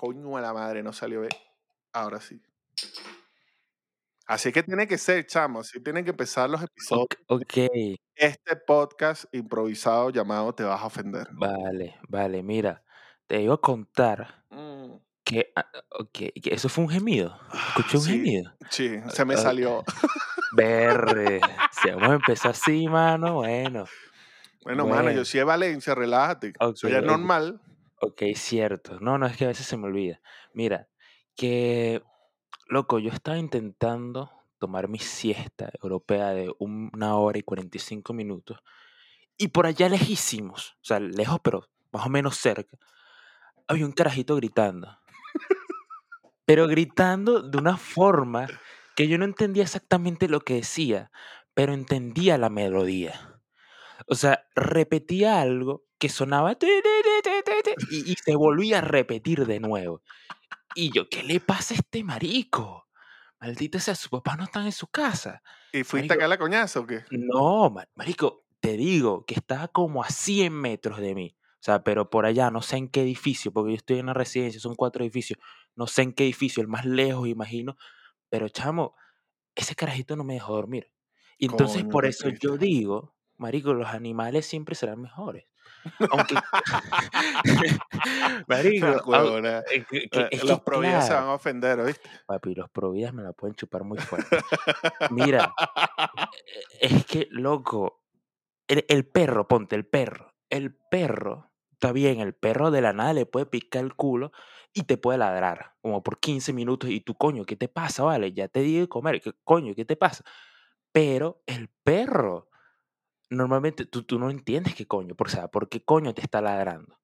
Coño a la madre, no salió bien. Ahora sí. Así que tiene que ser, chamo. Así tienen que empezar los episodios. Ok. Este podcast improvisado llamado Te vas a ofender. Vale, vale, mira. Te iba a contar Mm. que, ah, ok, que eso fue un gemido. Escuché un Sí, gemido. sí, se me Ah, salió. Verde. Si vamos a empezar así, mano, bueno. Bueno, mano, yo soy de Valencia, relájate. Ok, Eso ya es ok. normal. Ok, cierto. No, no, es que a veces se me olvida. Mira, que, loco, yo estaba intentando tomar mi siesta europea de una hora y 45 minutos. Y por allá lejísimos, o sea, lejos, pero más o menos cerca, había un carajito gritando. Pero gritando de una forma que yo no entendía exactamente lo que decía, pero entendía la melodía. O sea, repetía algo que sonaba y, y se volvía a repetir de nuevo. Y yo, ¿qué le pasa a este marico? Maldita sea, sus papás no están en su casa. ¿Y fuiste acá a la coñazo o qué? no, ma- marico, te digo que estaba como a 100 metros de mí. O sea, pero por allá, no sé en qué edificio, porque yo estoy en una residencia, son cuatro edificios. No sé en qué edificio, el más lejos, imagino. Pero chamo, ese carajito no me dejó dormir. Y entonces por eso yo digo, marico, los animales siempre serán mejores. Aunque, marico, eh, que- Los providas se van a ofender, ¿oíste? papi, los providas me la pueden chupar muy fuerte. Mira, eh, es que, loco, el, el perro, ponte el perro. El perro, está bien, el perro de la nada le puede picar el culo y te puede ladrar, como por 15 minutos. Y tú, coño, ¿qué te pasa? Vale, ya te di de comer, ¿qué coño, qué te pasa? Pero el perro, normalmente tú, tú no entiendes qué coño, por, o sea, por qué coño te está ladrando.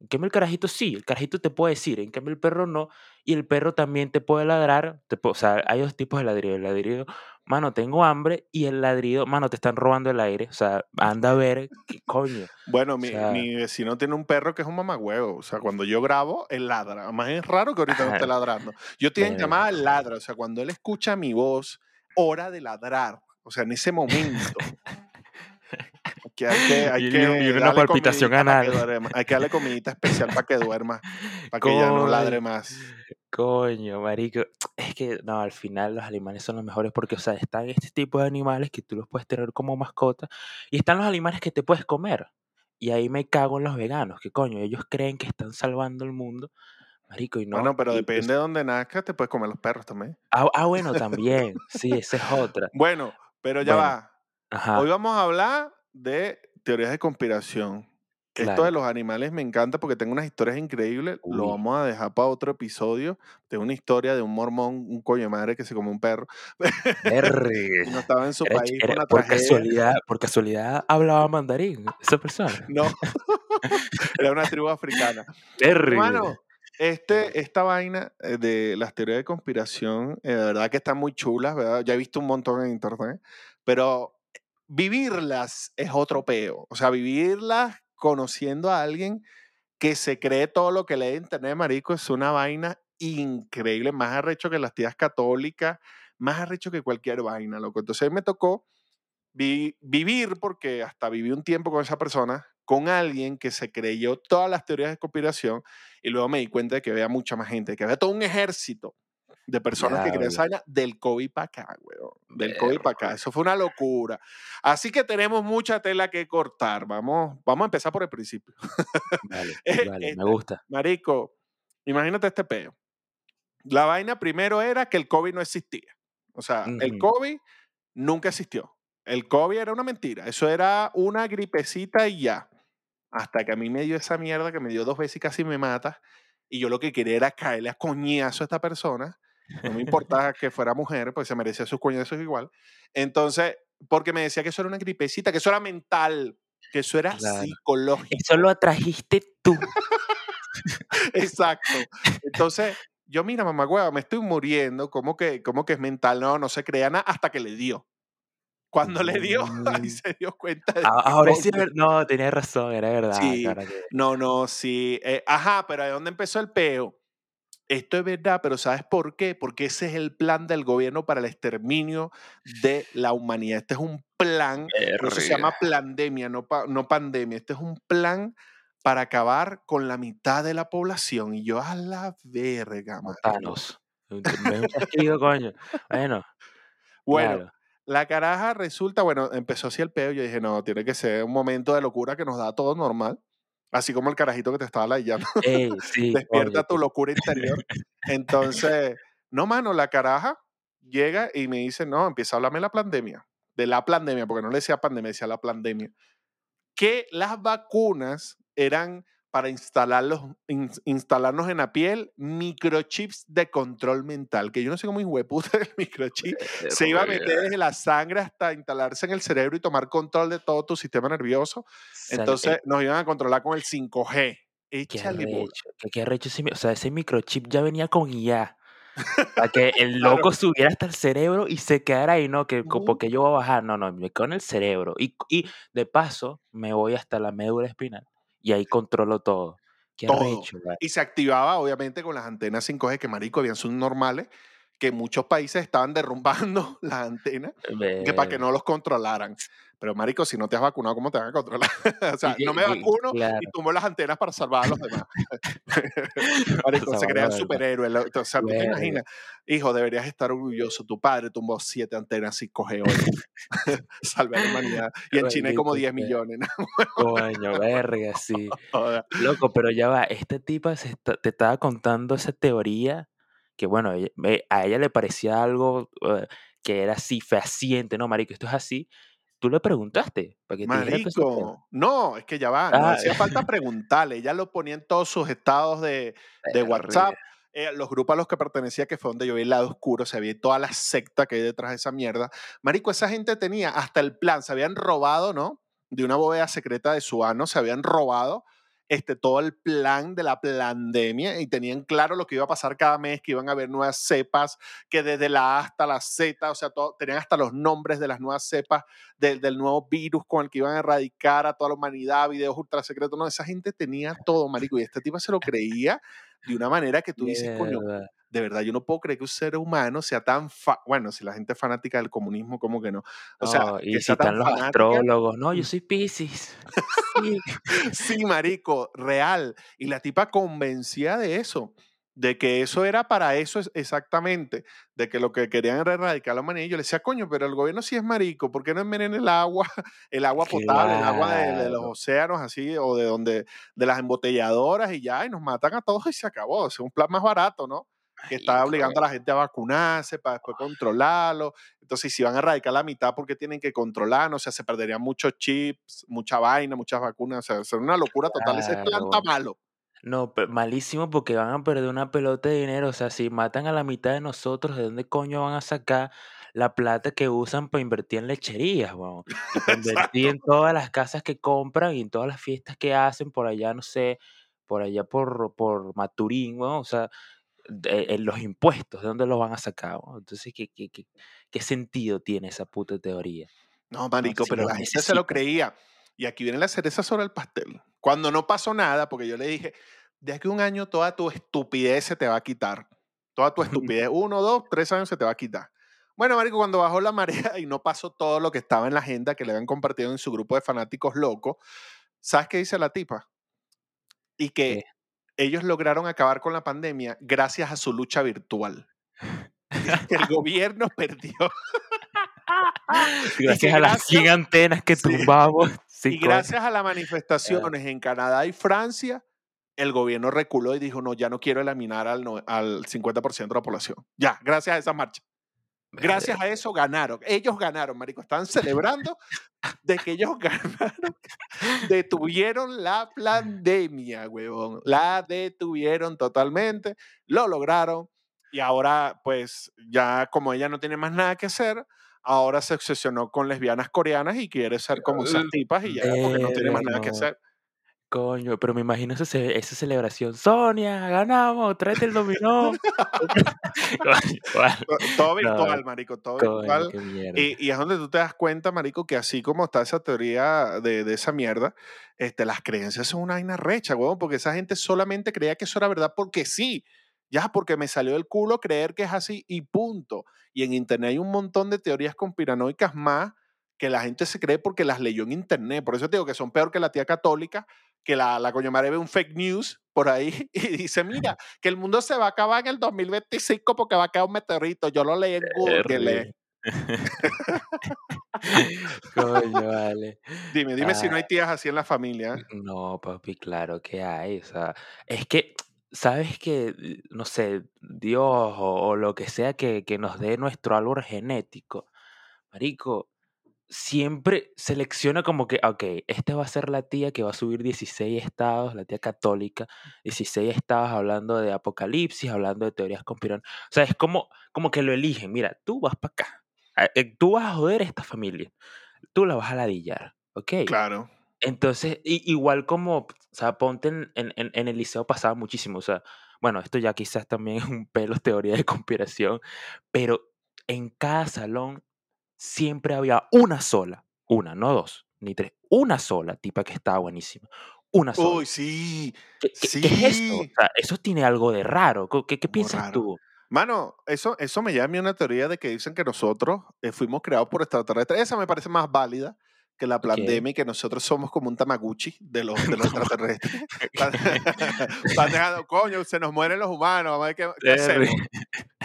En cambio, el carajito sí, el carajito te puede decir, en cambio, el perro no, y el perro también te puede ladrar. te pu- o sea, hay dos tipos de ladrido: el ladrido, mano, tengo hambre, y el ladrido, mano, te están robando el aire. O sea, anda a ver qué coño. Bueno, O mi, sea, mi vecino tiene un perro que es un mamagüevo. O sea, cuando yo grabo, él ladra. Además, es raro que ahorita no esté ladrando. Yo estoy en verga. llamada ladra. O sea, cuando él escucha mi voz, hora de ladrar. O sea, en ese momento. Que hay que, hay que y una darle palpitación anal. Hay que darle comidita especial para que duerma. Para que ya no ladre más. Coño, marico. Es que no, al final los animales son los mejores porque, o sea, están este tipo de animales que tú los puedes tener como mascota y están los animales que te puedes comer. Y ahí me cago en los veganos, que coño, ellos creen que están salvando el mundo, marico, y no. Bueno, pero y depende pues- de donde nazcas, te puedes comer los perros también. ah, ah, bueno, también. Sí, esa es otra. Bueno, pero ya Bueno, va. Ajá, Hoy vamos a hablar de teorías de conspiración. Esto de los animales me encanta porque tengo unas historias increíbles. Lo vamos a dejar para otro episodio. Tengo una historia de un mormón, un coño de madre que se come un perro. No estaba en su Era, país por era- una por tragedia. casualidad, por casualidad hablaba mandarín esa persona. No, era una tribu africana. Hermano, este, esta vaina eh, de las teorías de conspiración, eh, de verdad que están muy chulas, ¿verdad? Ya he visto un montón en internet, pero vivirlas es otro peo. O sea, vivirlas conociendo a alguien que se cree todo lo que lee en internet, marico, es una vaina increíble, más arrecho que las tías católicas, más arrecho que cualquier vaina, loco. Entonces me tocó vi- vivir, porque hasta viví un tiempo con esa persona, con alguien que se creyó todas las teorías de conspiración y luego me di cuenta de que había mucha más gente, que había todo un ejército de personas que creían esa Diablo. vaina del COVID para acá, weón. Del COVID para acá. Eso fue una locura. Así que tenemos mucha tela que cortar. Vamos, vamos a empezar por el principio. Vale, Eh, vale, este, me gusta. Marico, imagínate este peo. La vaina primero era que el COVID no existía. O sea, el. COVID nunca existió. El COVID era una mentira. Eso era una gripecita y ya. Hasta que a mí me dio esa mierda que me dio dos veces y casi me mata. Y yo lo que quería era caerle a coñazo a esta persona. No me importaba que fuera mujer, pues se merecía sus coñazos igual. Entonces, porque me decía que eso era una gripecita, que eso era mental, que eso era Claro. psicológico. Eso lo atrajiste tú. Exacto. Entonces, yo, mira, mamá hueva, me estoy muriendo, ¿cómo que, cómo que es mental? No, no se crea nada hasta que le dio. Cuando le dio, ahí Mm. se dio cuenta de A- que, Ahora sí, no, tenías razón, era verdad. sí, que- no, no, sí. eh, ajá, pero ¿de dónde empezó el peo? Esto es verdad, pero ¿sabes por qué? Porque ese es el plan del gobierno para el exterminio de la humanidad. Este es un plan, por eso se llama pandemia, no, pa- no pandemia. Este es un plan para acabar con la mitad de la población. Y yo, a la verga. Thanos. Coño. Bueno, Bueno, claro. la caraja resulta, bueno, empezó así el peo. Yo dije, no, tiene que ser un momento de locura que nos da todo normal. Así como el carajito que te estaba sí, Despierta tu locura interior. Entonces, no, mano, la caraja llega y me dice, no, empieza a hablarme de la pandemia. De la pandemia, porque no le decía pandemia, decía la pandemia. Que las vacunas eran para instalarlos, ins- instalarnos en la piel microchips de control mental. Que yo no sé cómo hueputa el microchip se iba a meter desde la sangre hasta instalarse en el cerebro y tomar control de todo tu sistema nervioso. Entonces ey, nos iban a controlar con el 5G. qué Échale bola. arrecho. Qué, qué arrecho ese, o sea, ese microchip ya venía con IA. Para que el Claro. loco subiera hasta el cerebro y se quedara ahí, ¿no? Que porque yo voy a bajar. No, no, me quedo en el cerebro. Y, y de paso, me voy hasta la médula espinal. Y ahí controlo todo. Qué Todo. ¿vale? Y se activaba, obviamente, con las antenas 5G, que marico, habían subnormales, que muchos países estaban derrumbando las antenas que para que no los controlaran. Pero, marico, si no te has vacunado, ¿cómo te van a controlar? o sea, Y no me y- vacuno claro. y tumbo las antenas para salvar a los demás. marico, se crean superhéroes. O sea, tú te imaginas, hijo, deberías estar orgulloso. Tu padre tumbó siete antenas 5G hoy. Salve a la humanidad. Y en China hay como Maldito 10 sea. millones. Coño, verga, sí. Loco, pero ya va, esta tipa se está- te estaba contando esa teoría que, bueno, a ella le parecía algo eh, que era así, fehaciente, ¿no, marico? Esto es así. Tú le preguntaste para que te. Marico, no, es que ya va, no Ah, hacía falta preguntarle, ella lo ponía en todos sus estados de, de WhatsApp, eh, los grupos a los que pertenecía, que fue donde yo vi el lado oscuro, se veía toda la secta que hay detrás de esa mierda. Marico, esa gente tenía hasta el plan, se habían robado, ¿no? De una bóveda secreta de su ano, se habían robado este, todo el plan de la pandemia y tenían claro lo que iba a pasar cada mes, que iban a haber nuevas cepas, que desde la A hasta la Z, o sea, todo, tenían hasta los nombres de las nuevas cepas del, del nuevo virus con el que iban a erradicar a toda la humanidad, videos ultra secretos, no, esa gente tenía todo, marico, y esta tipa se lo creía de una manera que tú dices, coño. De verdad, yo no puedo creer que un ser humano sea tan, fa bueno, si la gente es fanática del comunismo, como que no, o sea, y que si sea tan están los fanática, astrólogos, no, yo soy Piscis. Sí. sí, marico, real, y la tipa convencía de eso, de que eso era para eso es- exactamente, de que lo que querían era erradicar la humanidad. Y yo le decía, coño, pero el gobierno sí es marico, ¿por qué no envenena el agua, el agua potable, el agua de, de los océanos, así, o de donde, de las embotelladoras y ya, y nos matan a todos y se acabó? Es un plan más barato, ¿no? Que está obligando a la gente a vacunarse para después controlarlo. Entonces, si van a erradicar la mitad, ¿por qué tienen que controlarnos? O sea, se perderían muchos chips, mucha vaina, muchas vacunas. O sea, sería una locura total. Ese plan está claro. malo. No, malísimo porque van a perder una pelota de dinero. O sea, si matan a la mitad de nosotros, ¿de dónde coño van a sacar la plata que usan para invertir en lecherías, weón? Para invertir en todas las casas que compran y en todas las fiestas que hacen por allá, no sé, por allá por, por Maturín, weón. O sea, de- en los impuestos, ¿de dónde los van a sacar? weón? Entonces, ¿qué, qué, qué, qué sentido tiene esa puta teoría? No, No, marico, si pero la gente se lo creía. Y aquí viene la cereza sobre el pastel. Cuando no pasó nada, porque yo le dije, de aquí a un año toda tu estupidez se te va a quitar. Toda tu estupidez, uno, dos, tres años se te va a quitar. Bueno, marico, cuando bajó la marea y no pasó todo lo que estaba en la agenda que le habían compartido en su grupo de fanáticos locos, ¿sabes qué dice la tipa? Y que ¿Qué? Ellos lograron acabar con la pandemia gracias a su lucha virtual. El gobierno perdió. y Gracias a las 100 gracias, antenas que tumbamos. y Sí, coño. gracias a las Ah, manifestaciones en Canadá y Francia, el gobierno reculó y dijo, no, ya no quiero eliminar al, al 50% de la población. Ya, gracias a esa marcha. Gracias a eso ganaron. Ellos ganaron, marico. Están celebrando de que ellos ganaron. Detuvieron la pandemia, huevón. La detuvieron totalmente. Lo lograron. Y ahora, pues, ya como ella no tiene más nada que hacer, ahora se obsesionó con lesbianas coreanas y quiere ser como esas tipas y ya, porque no tiene más nada que hacer. Coño, pero me imagino esa, esa celebración. Sonia, ganamos, tráete el dominó. Todo No, virtual, marico, todo coño, virtual. Y, y es donde tú te das cuenta, marico, que así como está esa teoría de, de esa mierda, este, las creencias son una vaina recha, porque esa gente solamente creía que eso era verdad porque sí. Ya, porque me salió del culo creer que es así y punto. Y en internet hay un montón de teorías conspiranoicas más que la gente se cree porque las leyó en internet. Por eso te digo que son peor que la tía católica que la, la coño madre ve un fake news por ahí y dice, mira, que el mundo se va a acabar en el 2025 porque va a caer un meteorito. Yo lo leí en Google. Coño, vale. Dime, dime si no hay Ah, tías así en la familia. no, papi, claro que hay. O sea, es que, ¿sabes que No sé, Dios o, o lo que sea que, que nos dé nuestro árbol genético, marico, siempre selecciona como que, ok, esta va a ser la tía que va a subir 16 estados, la tía católica, 16 estados hablando de apocalipsis, hablando de teorías conspiranoicas. O sea, es como, como que lo eligen. Mira, tú vas para acá. eh, Tú vas a joder a esta familia. Tú la vas a ladillar. ¿Ok? Claro. Entonces, igual como, o sea, ponte en, en, en- en el liceo pasaba muchísimo, o sea, bueno, esto ya quizás también es un pelo teoría de conspiración, pero en cada salón siempre había una sola, una, no dos, ni tres, una sola tipa que estaba buenísima, una sola. Uy, sí, ¿Qué, qué- qué es esto? O sí. sea, eso tiene algo de raro. ¿Qué, piensas raro. tú? Mano, eso, eso me lleva a una teoría de que dicen que nosotros eh, fuimos creados por extraterrestres. Esa me parece más válida que la pandemia y que nosotros somos como un tamaguchi de los, de los extraterrestres. Están, dejando, coño, se nos mueren los humanos, vamos a ver qué, hacemos.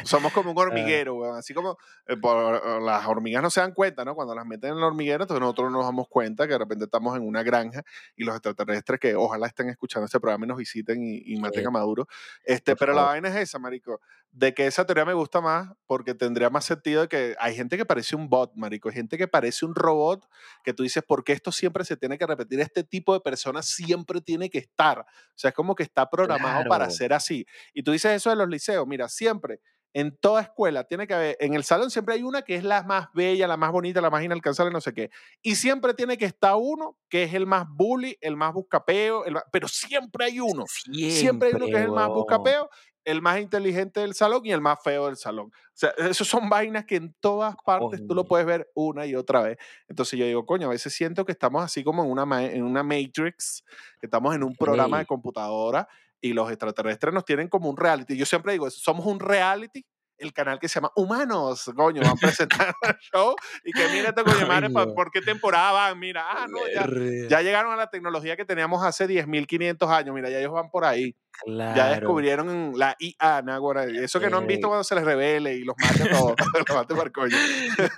Somos como un Ah, hormiguero, weón. Así como eh, por- las hormigas no se dan cuenta, ¿no? Cuando las meten en el hormiguero, entonces nosotros no nos damos cuenta que de repente estamos en una granja y los extraterrestres que ojalá estén escuchando este programa y nos visiten y, y maten eh, a Maduro. Este, por pero la favor. vaina es esa, marico, de que esa teoría me gusta más porque tendría más sentido de que hay gente que parece un bot, marico, hay gente que parece un robot que tú dices, ¿por qué esto siempre se tiene que repetir? Este tipo de personas siempre tiene que estar. O sea, es como que está programado para Claro. ser así. Y tú dices eso de los liceos, mira, siempre, en toda escuela, tiene que haber, en el salón siempre hay una que es la más bella, la más bonita, la más inalcanzable, no sé qué. Y siempre tiene que estar uno que es el más bully, el más buscapeo, el más- pero siempre hay uno. Siempre hay uno que es el más weón. buscapeo, el más inteligente del salón y el más feo del salón. O sea, esos son vainas que en todas partes tú lo puedes ver una y otra vez. Entonces yo digo, coño, a veces siento que estamos así como en una, en una Matrix, que estamos en un programa de computadora y los extraterrestres nos tienen como un reality. Yo siempre digo, somos un reality, el canal que se llama Humanos, coño, van presentando el show y que mira esto, coño, madre, ¿pa- coño. ¿por qué temporada van? Mira, ah, no, ya, ya llegaron a la tecnología que teníamos hace 10.500 años, mira, ya ellos van por ahí. Ya Claro. descubrieron la IA, Náguara, eso que no han visto cuando se les revele y los mate a todos, los mate por coño.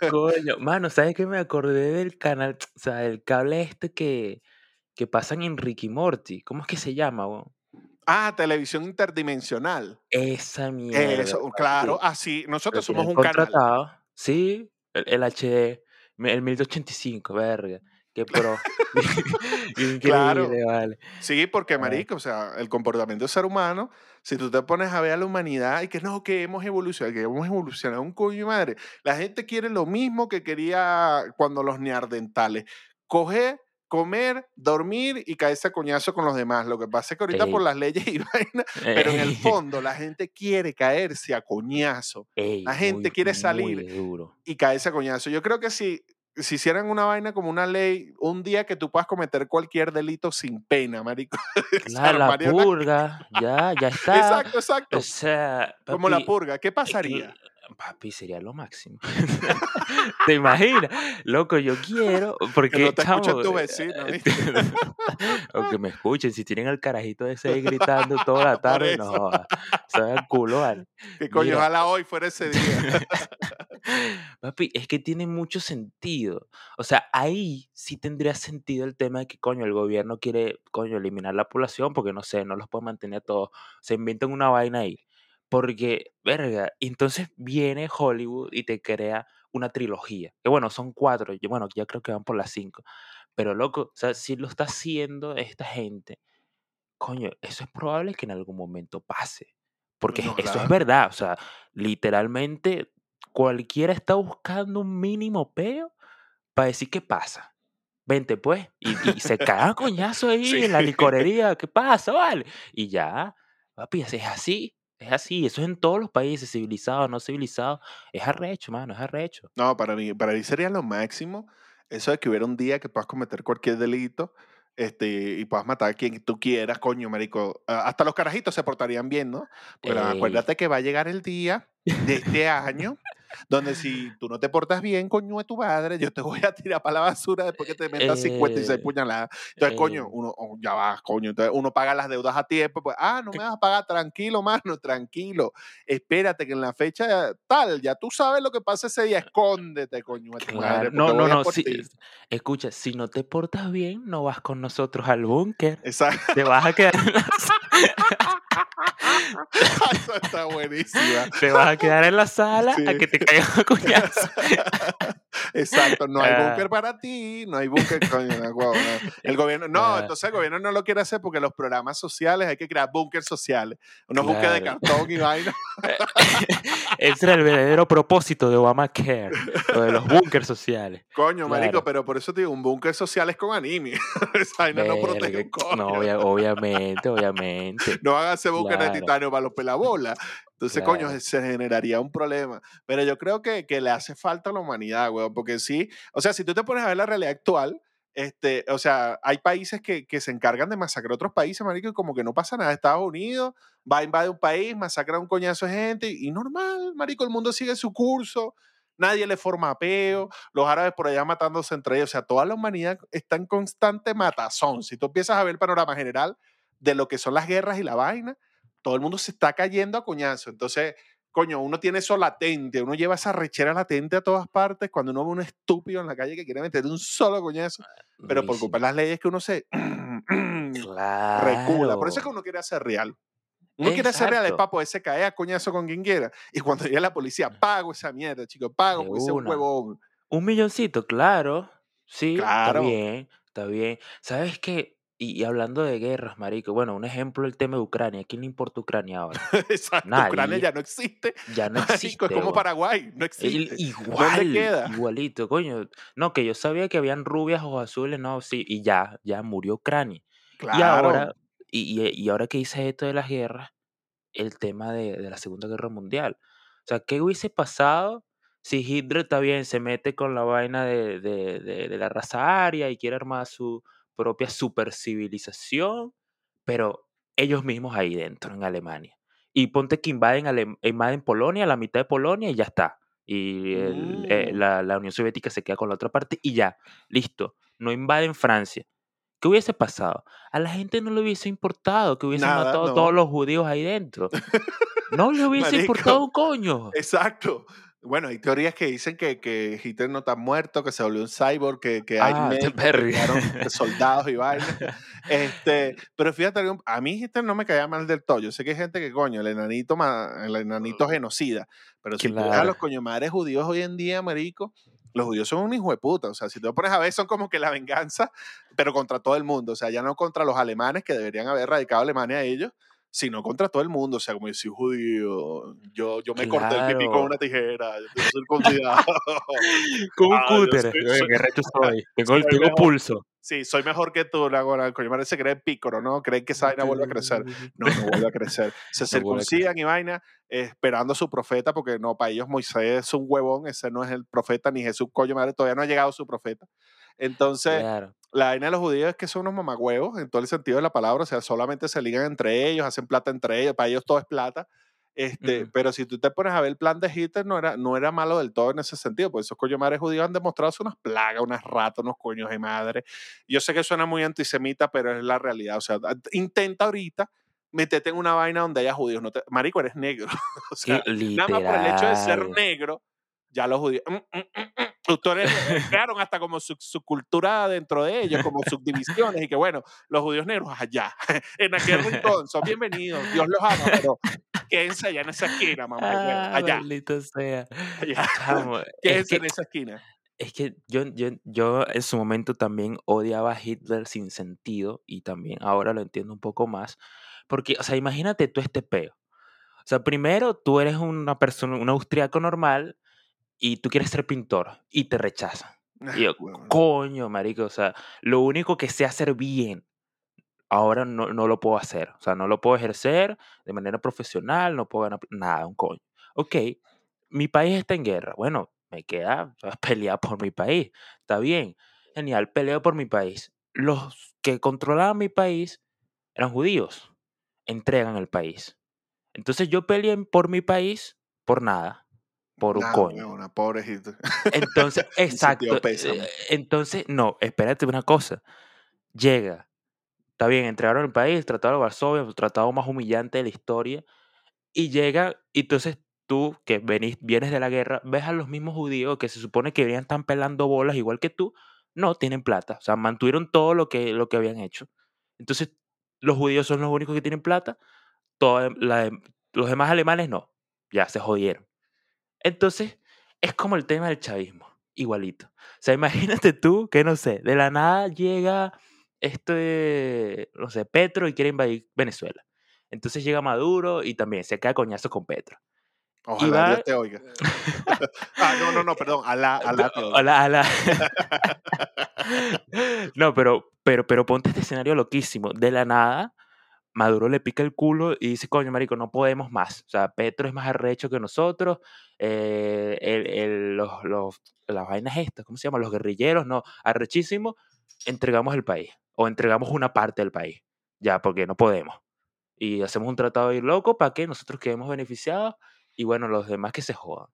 Coño, mano, ¿sabes qué me acordé del canal? O sea, el cable este que, que pasan en Ricky Morty. ¿Cómo es que se llama, weón? Ah, televisión interdimensional. Esa mierda, Eso, claro, así, nosotros somos un canal. contratado. Sí, el, el HD, el 1085, verga. Qué pro. Claro. Vale. Sí, porque, Ah, marico, o sea, el comportamiento del ser humano, si tú te pones a ver a la humanidad y que no, que hemos evolucionado, que hemos evolucionado un coño y madre, la gente quiere lo mismo que quería cuando los neandertales, coger, comer, dormir y caerse a coñazo con los demás. Lo que pasa es que ahorita por las leyes y vainas, pero en el fondo la gente quiere caerse a coñazo. ey, La gente muy, quiere salir y caerse a coñazo. Yo creo que si, si hicieran una vaina como una ley, un día que tú puedas cometer cualquier delito sin pena, marico, Claro, la purga, ya, ya está. Exacto, exacto. O sea, Como la purga. ¿Qué pasaría? Papi, sería lo máximo. ¿Te imaginas? Loco, yo quiero, Que no porque, te escuchen chamo, tu eh, vecino, ¿viste? o que me escuchen, si tienen al carajito ese ahí gritando toda la tarde, no jodas, se ve culo, vale. Que coño, Mira, ojalá hoy fuera ese día. papi, es que tiene mucho sentido. O sea, ahí sí tendría sentido el tema de que, coño, el gobierno quiere, coño, eliminar la población porque, no sé, no los puede mantener a todos. Se inventan una vaina ahí. Porque, verga, entonces viene Hollywood y te crea una trilogía. Que bueno, son cuatro. Yo, bueno, ya creo que van por las cinco. Pero, loco, o sea, si lo está haciendo esta gente, coño, eso es probable que en algún momento pase. Porque No, eso es verdad. O sea, literalmente cualquiera está buscando un mínimo peo para decir qué pasa. Vente pues. Y, y se caga a coñazo ahí Sí. en la licorería. ¿Qué pasa, vale? Y ya, papi, es así. Es así. Eso es en todos los países, civilizados, no civilizados. Es arrecho, mano, es arrecho. No, para mí, para mí sería lo máximo eso de que hubiera un día que puedas cometer cualquier delito este, y puedas matar a quien tú quieras, coño, marico. Ah, Hasta los carajitos se portarían bien, ¿no? Porque la- Ey, acuérdate que va a llegar el día de este año donde si tú no te portas bien, coño de tu madre, yo te voy a tirar para la basura después que te metas 56 Eh, puñaladas. Entonces, coño, eh, uno, oh, ya va, coño, entonces uno paga las deudas a tiempo, pues, ah, no me vas a pagar, tranquilo, mano, tranquilo. Espérate que en la fecha tal, ya tú sabes lo que pasa ese día, escóndete, coño de tu madre, claro. No, porque no, no. por si- escucha, si no te portas bien, no vas con nosotros al búnker. Exacto. Te vas a quedar Eso está buenísima. te vas a quedar en la sala a que te caigan a coñazo. Exacto, no hay Ah. búnker para ti, no hay búnker, coño, no. El gobierno, no, Ah. entonces el gobierno no lo quiere hacer porque los programas sociales hay que crear búnkers sociales, unos búnkers de Claro. cartón y vaina. Ese era el verdadero propósito de Obamacare, lo de los búnkers sociales. Coño, marico, Claro. pero por eso te digo, un búnker social es con anime. Esa vaina no protege un coño. no, obvia- obviamente, obviamente. No hagan ese búnker de Claro. titanio para los pelabolas. Entonces, coño, se generaría un problema. Pero yo creo que, que le hace falta a la humanidad, weón, porque sí, o sea, si tú te pones a ver la realidad actual, este, o sea, hay países que, que se encargan de masacrar a otros países, marico, y como que no pasa nada. Estados Unidos va a invadir un país, masacra a un coñazo de gente, y normal, marico, el mundo sigue su curso, nadie le forma apeo, los árabes por allá matándose entre ellos, o sea, toda la humanidad está en constante matazón. Si tú empiezas a ver el panorama general de lo que son las guerras y la vaina, todo el mundo se está cayendo a coñazo. Entonces, coño, uno tiene eso latente, uno lleva esa rechera latente a todas partes cuando uno ve un estúpido en la calle que quiere meter un solo coñazo, pero por culpa de las leyes que uno se recula. Por eso es que Claro. uno quiere hacer real. Uno quiere hacer real es Exacto. para poderse caer a coñazo con quien quiera. Y cuando llega la policía, pago esa mierda, chico, pago sea un huevón. Un milloncito, claro. Sí, está Claro. bien, está bien. ¿Sabes qué? Y, y hablando de guerras, marico, bueno, un ejemplo el tema de Ucrania. ¿A quién le importa Ucrania ahora? Exacto, Ucrania ya no existe. Ya no Marico, existe. es como. Paraguay, no El- existe. igual, ¿Dónde queda? igualito, coño. No, que yo sabía que habían rubias o azules, no, sí, y ya, ya murió Ucrania. Y ahora, Claro. y, y- y ahora que hice esto de las guerras, el tema de, de la Segunda Guerra Mundial. O sea, ¿qué hubiese pasado si Hitler también se mete con la vaina de, de- de- de la raza aria y quiere armar su propia supercivilización, pero ellos mismos ahí dentro, en Alemania? Y ponte que invaden, invaden Polonia, la mitad de Polonia y ya está. Y el- eh, Mm. la, la Unión Soviética se queda con la otra parte y ya, listo. No invaden Francia. ¿Qué hubiese pasado? A la gente no le hubiese importado que hubiesen Nada, matado a no. todos los judíos ahí dentro. No le hubiese Marico. importado un coño. Exacto. Bueno, hay teorías que dicen que, que Hitler no está muerto, que se volvió un cyborg, que, que hay Ah, médicos que verga. quedaron soldados y vainas. Este, pero fíjate, a mí Hitler no me caía mal del todo. Yo sé que hay gente que, coño, el enanito, el enanito genocida. Pero si a los coño madres judíos hoy en día, marico, los judíos son un hijo de puta. O sea, si te lo pones a ver, son como que la venganza, pero contra todo el mundo. O sea, ya no contra los alemanes, que deberían haber radicado Alemania a ellos, sino contra todo el mundo. O sea, como yo soy judío, yo, yo me corté el pipí con Claro. una tijera, yo estoy circuncidado. Como un Ah, cúter. qué recho soy. Tengo, soy tengo mejor. pulso. Sí, soy mejor que tú, la. Coño, madre se cree pícoro, ¿no? Creen que esa vaina vuelve a crecer. No, no vuelve a crecer. Se No circuncidan y vaina eh, esperando a su profeta, porque no, para ellos Moisés es un huevón, ese no es el profeta, ni Jesús, coño madre, todavía no ha llegado su profeta. Entonces, Claro. la vaina de los judíos es que son unos mamagüevos en todo el sentido de la palabra, o sea, solamente se ligan entre ellos, hacen plata entre ellos, para ellos todo es plata. Este. Pero si tú te pones a ver el plan de Hitler, no era, no era malo del todo en ese sentido, porque esos coño madres judíos han demostrado ser unas plagas, unas ratas, unos coños de madre. Yo sé que suena muy antisemita, pero es la realidad. O sea, intenta ahorita meterte en una vaina donde haya judíos. No te- Marico, eres negro. o sea, nada más por el hecho de ser negro, ya los judíos. mm, mm, mm, mm. Ustedes crearon hasta como su, su cultura dentro de ellos, como subdivisiones, y que bueno, los judíos negros allá, en aquel rincón, son bienvenidos, Dios los ama, pero quédense allá en esa esquina, mamá, Ah, allá, sea. allá, Chamo, es quédense que, en esa esquina. es que yo, yo, yo en su momento también odiaba a Hitler sin sentido y también ahora lo entiendo un poco más. Porque, o sea, imagínate tú este peo. O sea, primero tú eres una persona, un austriaco normal y tú quieres ser pintor y te rechazan. Y yo, Ah, huevón. coño, marico, o sea, lo único que sé hacer bien, ahora no, no lo puedo hacer. O sea, no lo puedo ejercer de manera profesional, no puedo ganar nada, un coño. Ok, mi país está en guerra. Bueno, me queda pelear por mi país. Está bien, genial, peleo por mi país. Los que controlaban mi país eran judíos. Entregan el país. Entonces yo peleé por mi país por nada. Por un Nah, coño. pobrecito. Entonces, exacto. eh, Entonces, no, espérate una cosa. Llega, está bien, entregaron el país, el Tratado de Varsovia, el tratado más humillante de la historia, y llega, y entonces tú, que venís, vienes de la guerra, ves a los mismos judíos que se supone que venían tan pelando bolas igual que tú, no tienen plata, o sea, mantuvieron todo lo que, lo que habían hecho. Entonces, los judíos son los únicos que tienen plata, toda la los demás alemanes no, ya se jodieron. Entonces, es como el tema del chavismo, igualito. O sea, imagínate tú que, no sé, de la nada llega este, no sé, Petro y quiere invadir Venezuela. Entonces llega Maduro y también se cae a coñazos con Petro. Ojalá va- Dios te oiga. ah, no, no, no, perdón. Alá, alá. Hola, hola. no, pero, pero, pero ponte este escenario loquísimo. De la nada, Maduro le pica el culo y dice, coño, marico, no podemos más. O sea, Petro es más arrecho que nosotros. eh, el- el- los, los- las vainas estas, ¿cómo se llama? Los guerrilleros, no, arrechísimo. Entregamos el país. O entregamos una parte del país. Ya, porque no podemos. Y hacemos un tratado ahí loco para que nosotros quedemos beneficiados y bueno, los demás que se jodan.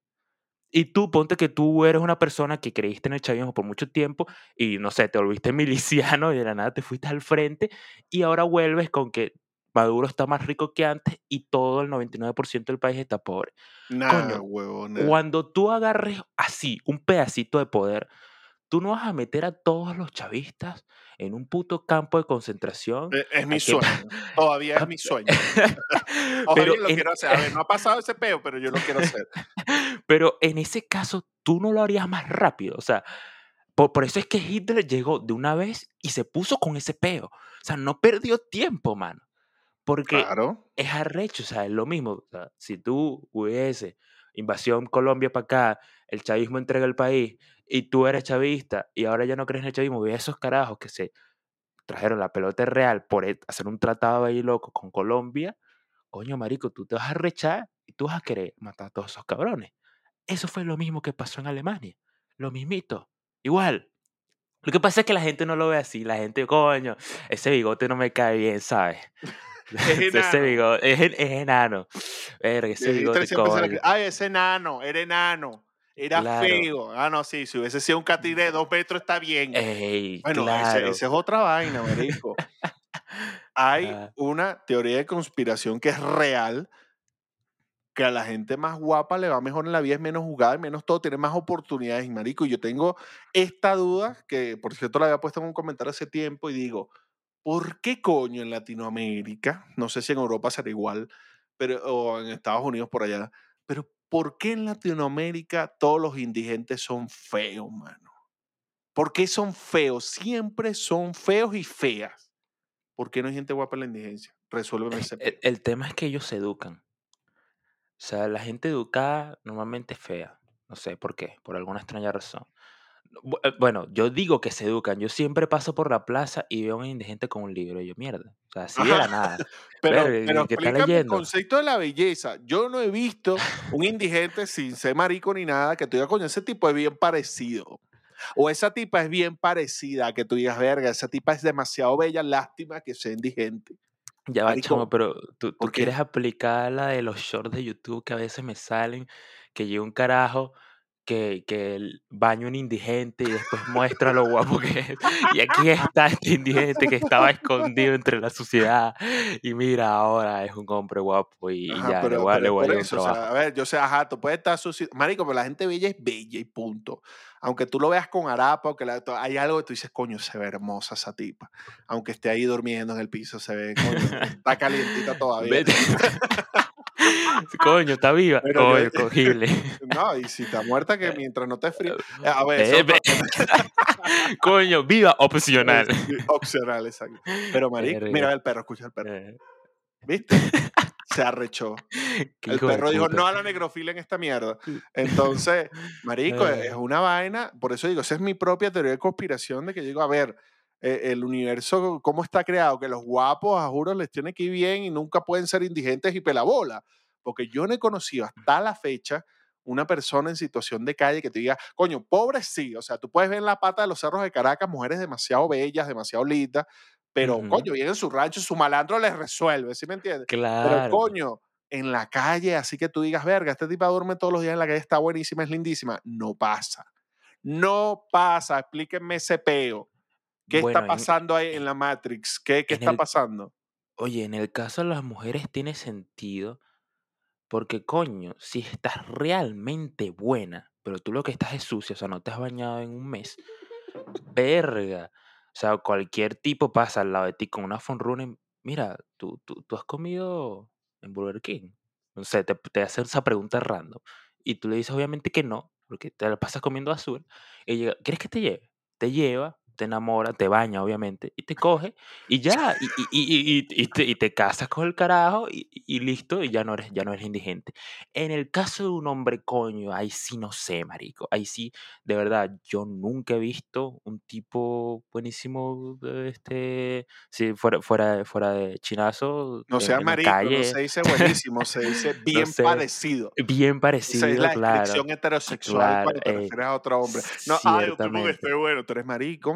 Y tú, ponte que tú eres una persona que creíste en el chavismo por mucho tiempo y no sé, te volviste miliciano y de la nada te fuiste al frente y ahora vuelves con que Maduro está más rico que antes y todo el 99% del país está pobre. Nah, coño, huevona. Cuando tú agarres así un pedacito de poder, tú no vas a meter a todos los chavistas en un puto campo de concentración. Eh, Es mi sueño. Todavía es mi sueño. Yo lo en, quiero hacer. A ver, no ha pasado ese peo, pero yo lo quiero hacer. pero en ese caso, tú no lo harías más rápido. O sea, por, por eso es que Hitler llegó de una vez y se puso con ese peo. O sea, no perdió tiempo, mano. Porque Claro. es arrecho, o sea, es lo mismo. O sea, si tú hubiese invasión Colombia para acá, el chavismo entrega el país y tú eres chavista y ahora ya no crees en el chavismo, ve esos carajos que se trajeron la pelota real por e- hacer un tratado ahí loco con Colombia, coño, marico, tú te vas a rechar y tú vas a querer matar a todos esos cabrones. Eso fue lo mismo que pasó en Alemania. Lo mismito. Igual. Lo que pasa es que la gente no lo ve así. La gente, coño, ese bigote no me cae bien, ¿sabes? Es ese enano. bigote es, es enano. Verga, ese bigote, la Ay, ese enano, era enano. Era Claro. feo. Ah, no, sí, si hubiese sido un catire de dos metros está bien. Ey, Bueno, claro. esa es otra vaina, marico. Hay Ah. una teoría de conspiración que es real, que a la gente más guapa le va mejor en la vida, es menos jugada menos todo, tiene más oportunidades, marico. Y yo tengo esta duda, que por cierto la había puesto en un comentario hace tiempo, y digo, ¿por qué coño en Latinoamérica, no sé si en Europa será igual, pero, o en Estados Unidos por allá, pero ¿por qué en Latinoamérica todos los indigentes son feos, mano? ¿Por qué son feos? Siempre son feos y feas. ¿Por qué no hay gente guapa en la indigencia? Resuélveme ese El, el tema es que ellos se educan. O sea, la gente educada normalmente es fea. No sé por qué, por alguna extraña razón. Eh, Bueno, yo digo que se educan. Yo siempre paso por la plaza y veo a un indigente con un libro. Y yo, mierda. O sea, así de la nada. Pero, pero ¿qué está el concepto de la belleza. Yo no he visto un indigente sin ser marico ni nada que tú digas, coño, ese tipo es bien parecido. O esa tipa es bien parecida, que tú digas, verga, esa tipa es demasiado bella, lástima que sea indigente. Ya va, chamo, Marico, pero tú, tú quieres aplicar la de los shorts de YouTube que a veces me salen, que llega un carajo que, que el- baña un indigente y después muestra lo guapo que es. Y aquí está este indigente que estaba escondido entre la suciedad. Y mira, ahora es un hombre guapo y, Ajá, ya, le pero, voy, a- pero le voy a por un eso, o sea, a ver, yo sé, ajá, tú puedes estar sucio. Marico, pero la gente bella es bella y punto. Aunque tú lo veas con harapa o que la- hay algo que tú dices, coño, se ve hermosa esa tipa. Aunque esté ahí durmiendo en el piso, se ve, coño, está calientita todavía. Coño, está viva. Pero yo- Coño, cogible. No, y si está muerta, que mientras no te frío. Eh, A ver, Eh, es otra ve- Coño, viva opcional. Opcional, exacto. Pero, marico, Verga. mira el perro, escucha el perro. Eh, ¿Viste? Se arrechó. El perro dijo, no a la negrofilia en esta mierda. Entonces, marico, Eh. es una vaina. Por eso digo, esa es mi propia teoría de conspiración de que yo digo, a ver, eh, el universo, ¿cómo está creado? Que los guapos, a juro, les tiene que ir bien y nunca pueden ser indigentes y pelabola. Porque yo no he conocido hasta la fecha una persona en situación de calle que te diga, coño, pobre sí. O sea, tú puedes ver en la pata de los cerros de Caracas mujeres demasiado bellas, demasiado lindas, pero, coño, vienen en su rancho, su malandro les resuelve, ¿sí me entiendes? Pero, Claro. coño, en la calle, así que tú digas, verga, este tipo duerme todos los días en la calle, está buenísima, es lindísima. No pasa. No pasa. Explíquenme ese peo. ¿Qué está pasando ahí en la Matrix? ¿Qué, qué está pasando? Oye, en el caso de las mujeres tiene sentido porque, coño, si estás realmente buena, pero tú lo que estás es sucia, o sea, no te has bañado en un mes, verga. O sea, cualquier tipo pasa al lado de ti con una phone Mira, tú, tú, tú has comido en Burger King. No sé, te, te hace esa pregunta random. Y tú le dices, obviamente, que no, porque te la pasas comiendo azul. Y llega, ¿quieres que te lleve? Te lleva, te enamora, te baña, obviamente, y te coge, y ya, y, y, y, y te, y, te, casas con el carajo, y, listo, y ya no, eres, ya no eres indigente. En el caso de un hombre coño, ahí sí no sé, marico, ahí sí, de verdad, yo nunca he visto un tipo buenísimo, este, si fuera, fuera, fuera de chinazo. No sea marico, no se dice buenísimo, se dice bien parecido. Bien parecido, Esa es la claro. heterosexual cuando te refieres a otro hombre. No, ay, tú no estoy bueno, tú eres marico,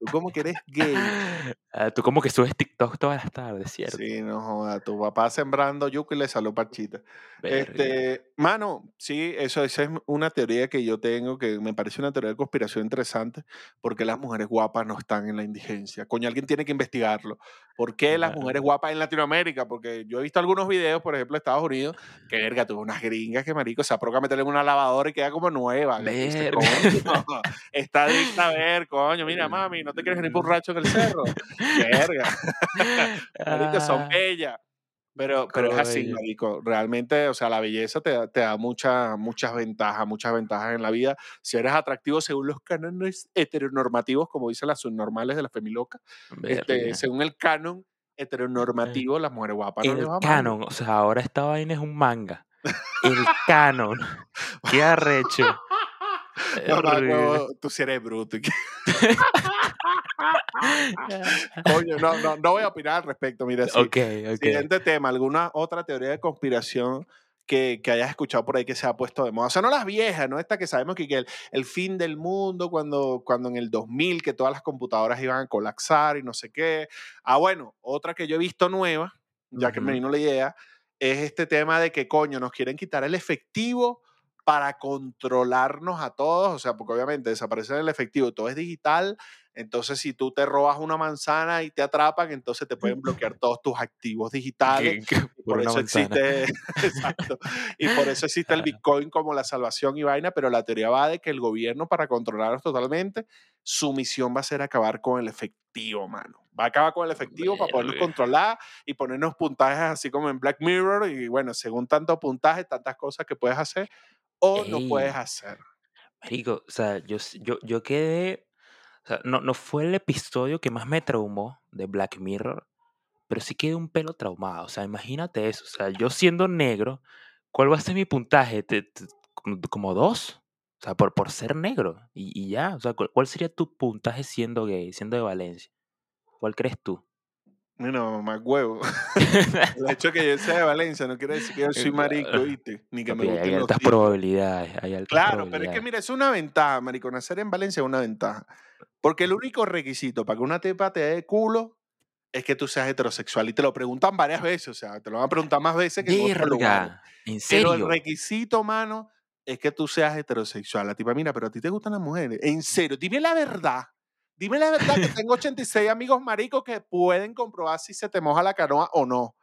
Tú como que eres gay. Ah, tú como que subes TikTok todas las tardes, ¿cierto? Sí, no joda. Tu papá sembrando yuca y le salió parchita. Este, mano, sí, eso, esa es una teoría que yo tengo que me parece una teoría de conspiración interesante. porque las mujeres guapas no están en la indigencia? Coño, alguien tiene que investigarlo. ¿Por qué las mujeres guapas en Latinoamérica? Porque yo he visto algunos videos, por ejemplo, de Estados Unidos, que verga, tuve unas gringas que marico se aproca meterle en una lavadora y queda como nueva. está dicta a ver, coño, mira, mami, no te quieres venir borracho en el cerro. Verga. marico, son ah. bellas. Pero, pero es así, marico. Realmente, o sea, la belleza te, te da mucha, muchas ventajas, muchas ventajas en la vida. Si eres atractivo según los cánones heteronormativos, como dicen las subnormales de la femiloca, este, según el canon heteronormativo, las mujeres guapas no El canon, o sea, ahora esta vaina es un manga. El canon. Qué arrecho. No, tú sí eres bruto. Coño, no, no, no voy a opinar al respecto. Mira, sí. Siguiente tema, ¿alguna otra teoría de conspiración que, que, hayas escuchado por ahí que se ha puesto de moda? O sea, no las viejas, no esta que sabemos que, que el, el, fin del mundo, cuando, cuando en el 2000 que todas las computadoras iban a colapsar y no sé qué. Ah, bueno, otra que yo he visto nueva, ya que me vino la idea, es este tema de que, coño, nos quieren quitar el efectivo para controlarnos a todos, o sea, porque obviamente desaparece el efectivo, todo es digital, entonces si tú te robas una manzana y te atrapan, entonces te pueden bloquear todos tus activos digitales. y por eso existe, exacto, y por eso existe el Bitcoin como la salvación y vaina, pero la teoría va de que el gobierno para controlarnos totalmente, su misión va a ser acabar con el efectivo, mano. Va a acabar con el efectivo para podernos controlar y ponernos puntajes así como en Black Mirror y bueno, según tanto puntaje, tantas cosas que puedes hacer, o no puedes hacer. Marico, o sea, yo, yo, yo quedé. O sea, no, no fue el episodio que más me traumó de Black Mirror, pero sí quedé un pelo traumado. O sea, imagínate eso. O sea, yo siendo negro, ¿cuál va a ser mi puntaje? como dos. O sea, por, por ser negro. Y, y ya. O sea, ¿cuál, sería tu puntaje siendo gay, siendo de Valencia? ¿Cuál crees tú? No, más huevo. el hecho de que yo sea de Valencia no quiere decir que yo soy marico, ¿viste? Ni que me Hay altas probabilidades. Hay altas claro, pero es que mira, es una ventaja, marico. Nacer en Valencia es una ventaja. Porque el único requisito para que una tepa te dé culo es que tú seas heterosexual. Y te lo preguntan varias veces, o sea, te lo van a preguntar más veces que en otro lugar. ¿En serio? Pero el requisito, mano, es que tú seas heterosexual. La tipa, mira, pero a ti te gustan las mujeres. En serio, dime la verdad. Dime la verdad que tengo 86 amigos maricos que pueden comprobar si se te moja la canoa o no.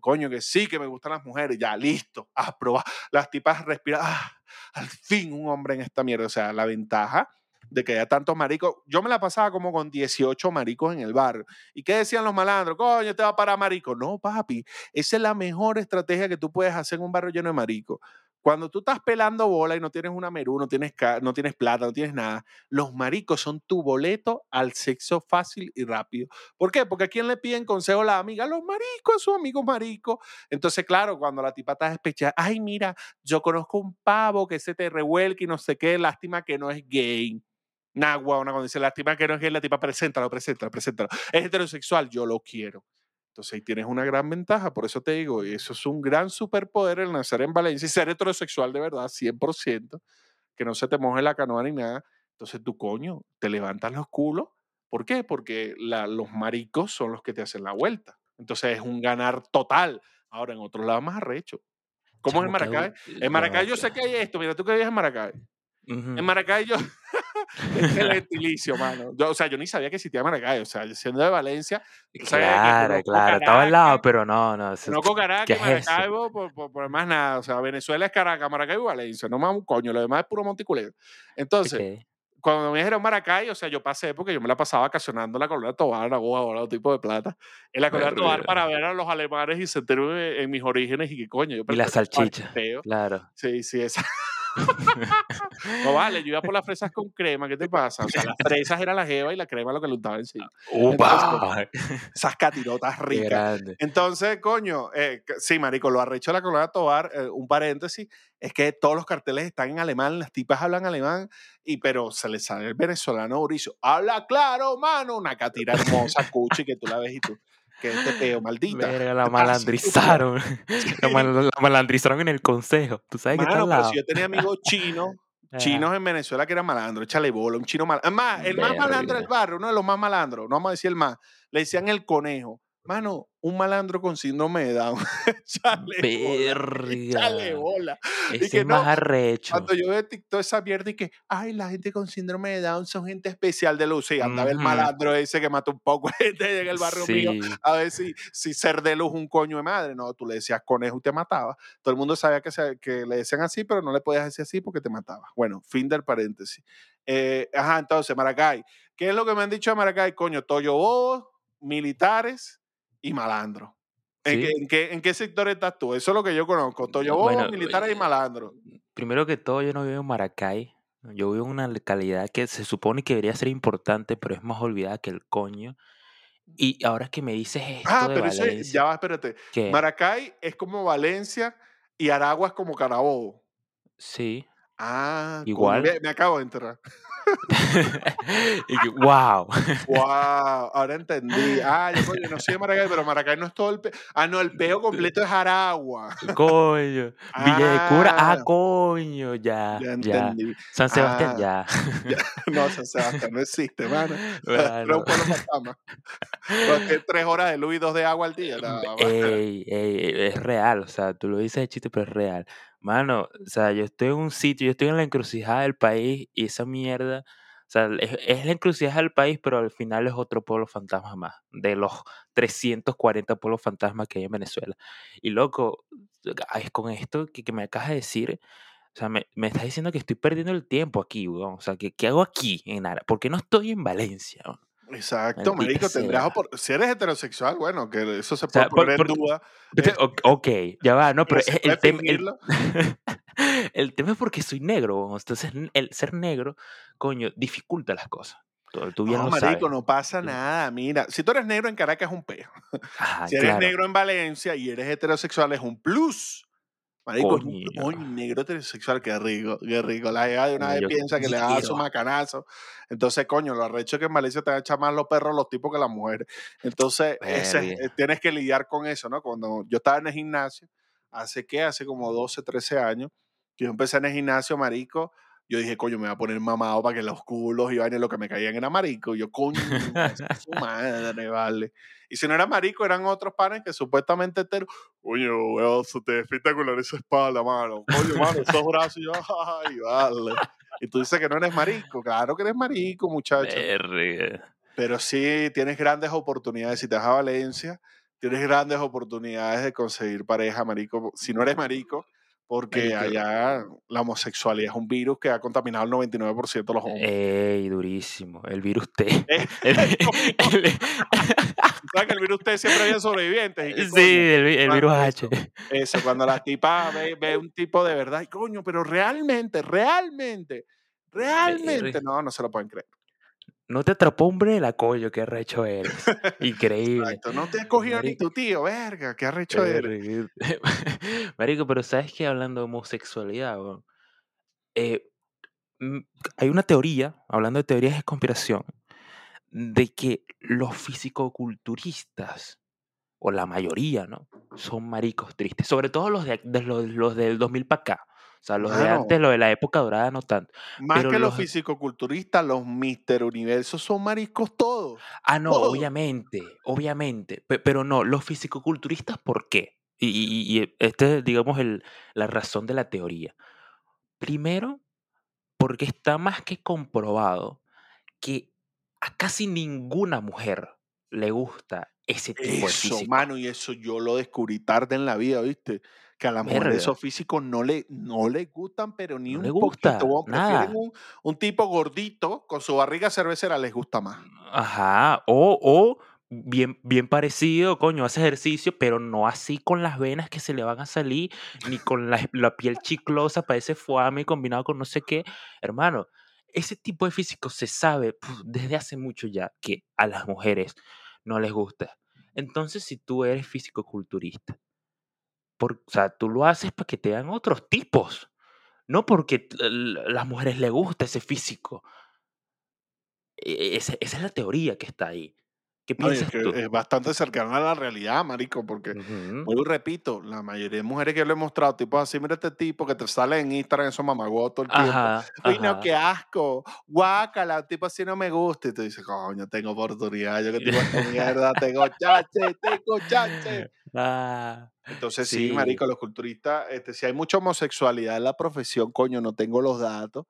Coño, que sí, que me gustan las mujeres. Ya, listo. A probar. Las tipas respiran. Ah, al fin un hombre en esta mierda. O sea, la ventaja de que haya tantos maricos. Yo me la pasaba como con 18 maricos en el barrio. ¿Y qué decían los malandros? Coño, te va para marico. No, papi. Esa es la mejor estrategia que tú puedes hacer en un barrio lleno de maricos. Cuando tú estás pelando bola y no tienes una merú, no tienes, no tienes plata, no tienes nada, los maricos son tu boleto al sexo fácil y rápido. ¿Por qué? Porque a quién le piden consejo la amiga, los maricos, sus amigos maricos. Entonces, claro, cuando la tipa está despechada, ay, mira, yo conozco un pavo que se te revuelque y no sé qué, lástima que no es gay. Nagua, una cuando dice lástima que no es gay, la tipa preséntalo, preséntalo, preséntalo. Es heterosexual, yo lo quiero. Entonces ahí tienes una gran ventaja, por eso te digo, eso es un gran superpoder el nacer en Valencia y ser heterosexual de verdad, 100%, que no se te moje la canoa ni nada. Entonces tú, coño, te levantas los culos. ¿Por qué? Porque los maricos son los que te hacen la vuelta. Entonces es un ganar total. Ahora, en otros lados más arrecho. ¿Cómo es en Maracay? En Maracay yo sé que hay esto. Mira, tú que vives en Maracay. En Ujú. Maracay yo... es el gentilicio, mano. Yo, o sea, yo ni sabía que existía Maracay. O sea, siendo de Valencia, sabes que Claro, claro, estaba al lado, pero no, no. conozco Caracas ¿Qué es eso? Maracaibo por, por, por más nada. O sea, Venezuela es Caracas, Maracaibo y Valencia. No más un coño. Lo demás es puro monticulero. Entonces, Ok. cuando me dijeron Maracay, o sea, yo pasé porque yo me la pasaba vacacionando en la Colonia Tobar, en todo tipo de plata, en la Colonia Tobar para ver a los alemanes y sentirme en mis orígenes y que coño, yo Y la salchicha, claro. Sí, sí, esa. No vale, yo iba por las fresas con crema, ¿qué te pasa? O sea, las fresas era la jeva y la crema lo que le untaba encima. Entonces, ¡Upa! esas catirotas ricas. Entonces, coño, eh, sí, marico, lo arrecho de la Colonia Tobar, eh, un paréntesis, es que todos los carteles están en alemán, las tipas hablan alemán, y pero se les sale el venezolano Mauricio, habla claro, mano, una catira hermosa, cuchi, que tú la ves y tú, que este peo, maldita. Verga, la malandrizaron. Sí. La, mal- la malandrizaron en el consejo. Tú sabes que Mano, pero lado. si yo tenía amigos chinos, chinos en Venezuela que eran malandros, échale bola, un chino malandro. Es más, el más malandro del barrio, uno de los más malandros, no vamos a decir el más, le decían el conejo. Mano, un malandro con síndrome de Down. échale bola, Verga. bola. Y Ese que es más no, arrecho. cuando yo veo TikTok esa mierda y que, ay, la gente con síndrome de Down son gente especial de luz. Y anda a ver el malandro ese que mató un poco gente en el barrio mío Sí. a ver si, si ser de luz un coño de madre. No, tú le decías conejo y te mataba. Todo el mundo sabía que, se- que le decían así, pero no le podías decir así porque te mataba. Bueno, fin del paréntesis. Eh, ajá, entonces, Maracay. ¿Qué es lo que me han dicho de Maracay? Coño, Toyo Bobos, militares y malandro. ¿En, qué, en, qué, ¿En qué sector estás tú? Eso es lo que yo conozco. Toyo Bobos, Bueno, militares y malandro. primero que todo, yo no vivo en Maracay. Yo vivo en una localidad que se supone que debería ser importante, pero es más olvidada que el coño. Y ahora que me dices esto Ah, de pero eso, es- Valencia, ya va, espérate. ¿qué? Maracay es como Valencia y Aragua es como Carabobo. Sí. Ah, Igual. ve, me acabo de enterar. Y que, wow. Wow, ahora entendí. Ah, yo coño, no soy de Maracay, pero Maracay no es todo el peo. Ah, no, el peo completo es Aragua. Coño. Villa de Cura. Ah, Ah, coño. Ya, ya ya. entendí. San Sebastián, Ah, ya. ya. No, San Sebastián no existe, mano. Porque tres horas de luz y dos de agua al día. No. Ey, ey, es real, o sea, tú lo dices de chiste, pero es real. Mano, o sea, yo estoy en un sitio, yo estoy en la encrucijada del país y esa mierda, o sea, es, la encrucijada del país, pero al final es otro pueblo fantasma más, de los 340 pueblos fantasmas que hay en Venezuela. Y loco, es con esto que, que me acabas de decir, o sea, me, me estás diciendo que estoy perdiendo el tiempo aquí, weón. O sea, que, ¿qué hago aquí en Ara? ¿Por qué no estoy en Valencia? weón? Exacto, marico, tendrás opor- Si eres heterosexual, bueno, que eso se O puede sea, por- poner en duda. Es- o- ok, ya va, no, pero el tema, el, el tema es porque soy negro, entonces el ser negro, coño, dificulta las cosas. Tú, tú bien No, lo marico, sabes. no pasa nada. Mira, si tú eres negro en Caracas es un peo. Ajá, Si eres claro. negro en Valencia y eres heterosexual es un plus. Marico, un negro heterosexual, qué rico, qué rico. La jeva de una vez yo piensa que le da su macanazo. Entonces, coño, lo arrecho es que en Valencia te van a echar más los perros los tipos que las mujeres. Entonces, ese eh, tienes que lidiar con eso, ¿no? Cuando yo estaba en el gimnasio, hace qué, hace como 12, 13 años, que yo empecé en el gimnasio, marico, yo dije, coño, me voy a poner mamado para que los culos y vainas lo que me caían era marico. Yo, coño, su madre, vale. Y si no era marico, eran otros panes que supuestamente hetero. Coño, weón, se te espectacular esa espalda, mano. Coño, mano, esos brazos. Y yo, ay, vale. Y tú dices que no eres marico. Claro que eres marico, muchacho. Verga. Pero sí tienes grandes oportunidades. Si te vas a Valencia, tienes grandes oportunidades de conseguir pareja, marico. Si no eres marico, porque allá la homosexualidad es un virus que ha contaminado el 99% de los hombres. Ey, durísimo. El virus T. Eh, El- el- ¿Sabes que el virus T siempre había sobrevivientes? ¿Y qué sí, el, virus H. eso, cuando la tipa ve, ve un tipo de verdad, y coño, pero realmente, realmente, realmente, no, no se lo pueden creer. No te atrapó un la coño, qué recho eres. Increíble. Exacto, no te has cogido ni tu tío, verga, qué arrecho eres. Marico, pero ¿sabes qué? Hablando de homosexualidad, eh, mm, hay una teoría, hablando de teorías de conspiración, de que los fisicoculturistas, o la mayoría, ¿no? Son maricos tristes. Sobre todo los, de, de los, los del 2000 para acá. O sea, los de antes, los de la época dorada, no tanto. Más pero que los los- fisicoculturistas, los Mister Universos son mariscos todos. Ah, no, obviamente, obviamente. pe- Pero no, los fisicoculturistas, ¿por qué? Y, y, y este es, digamos, el, la razón de la teoría. Primero, porque está más que comprobado que a casi ninguna mujer le gusta ese tipo de Eso, físico. mano, y eso yo lo descubrí tarde en la vida, ¿viste? Que a las mujeres Verga, esos físicos no le, no les gustan, pero ni no le un poquito, gusta. Prefieren un, un tipo gordito con su barriga cervecera, les gusta más. Ajá, o, o bien, bien parecido, coño, hace ejercicio, pero no así con las venas que se le van a salir, ni con la, la piel chiclosa, parece foame combinado con no sé qué. Hermano, ese tipo de físico se sabe puf, desde hace mucho ya que a las mujeres no les gusta. Entonces, si tú eres físico-culturista, por, o sea, tú lo haces para que te vean otros tipos, no porque las mujeres les gusta ese físico. E- Esa, esa es la teoría que está ahí. ¿Qué No, y es que bastante cercana a la realidad, marico, porque, Ujú. vuelvo y repito, la mayoría de mujeres que yo le he mostrado, tipos así, mira este tipo que te sale en Instagram, esos mamagüeos todo el tiempo. Ajá, Uy, no, qué asco, guácala, tipo así no me gusta. Y tú dices, coño, tengo oportunidad, yo que tipo esta mierda, tengo chance, tengo chance. Ah, Entonces sí, sí. marico, los culturistas, este, si hay mucha homosexualidad en la profesión, coño, no tengo los datos,